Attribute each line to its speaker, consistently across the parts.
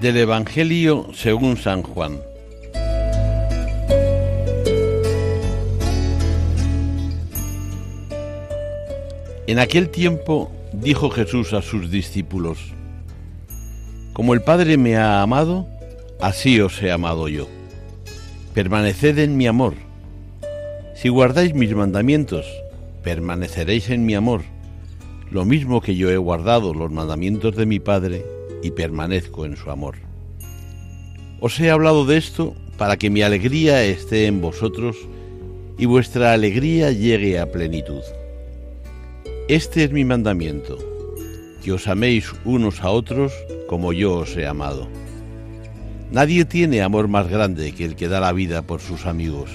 Speaker 1: Del Evangelio según San Juan. En aquel tiempo dijo Jesús a sus discípulos, Como el Padre me ha amado, así os he amado yo. Permaneced en mi amor. Si guardáis mis mandamientos, permaneceréis en mi amor, lo mismo que yo he guardado los mandamientos de mi Padre y permanezco en su amor. Os he hablado de esto para que mi alegría esté en vosotros y vuestra alegría llegue a plenitud. Este es mi mandamiento, que os améis unos a otros como yo os he amado. Nadie tiene amor más grande que el que da la vida por sus amigos.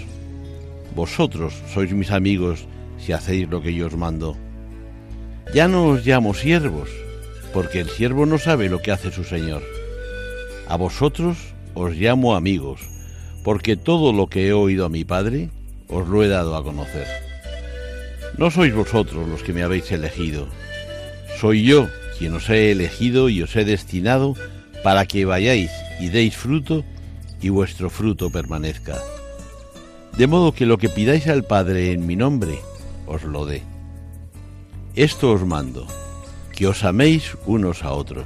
Speaker 1: Vosotros sois mis amigos si hacéis lo que yo os mando. Ya no os llamo siervos, porque el siervo no sabe lo que hace su Señor. A vosotros os llamo amigos, porque todo lo que he oído a mi Padre os lo he dado a conocer. No sois vosotros los que me habéis elegido, soy yo quien os he elegido y os he destinado para que vayáis y deis fruto y vuestro fruto permanezca. De modo que lo que pidáis al Padre en mi nombre, os lo dé. Esto os mando, que os améis unos a otros.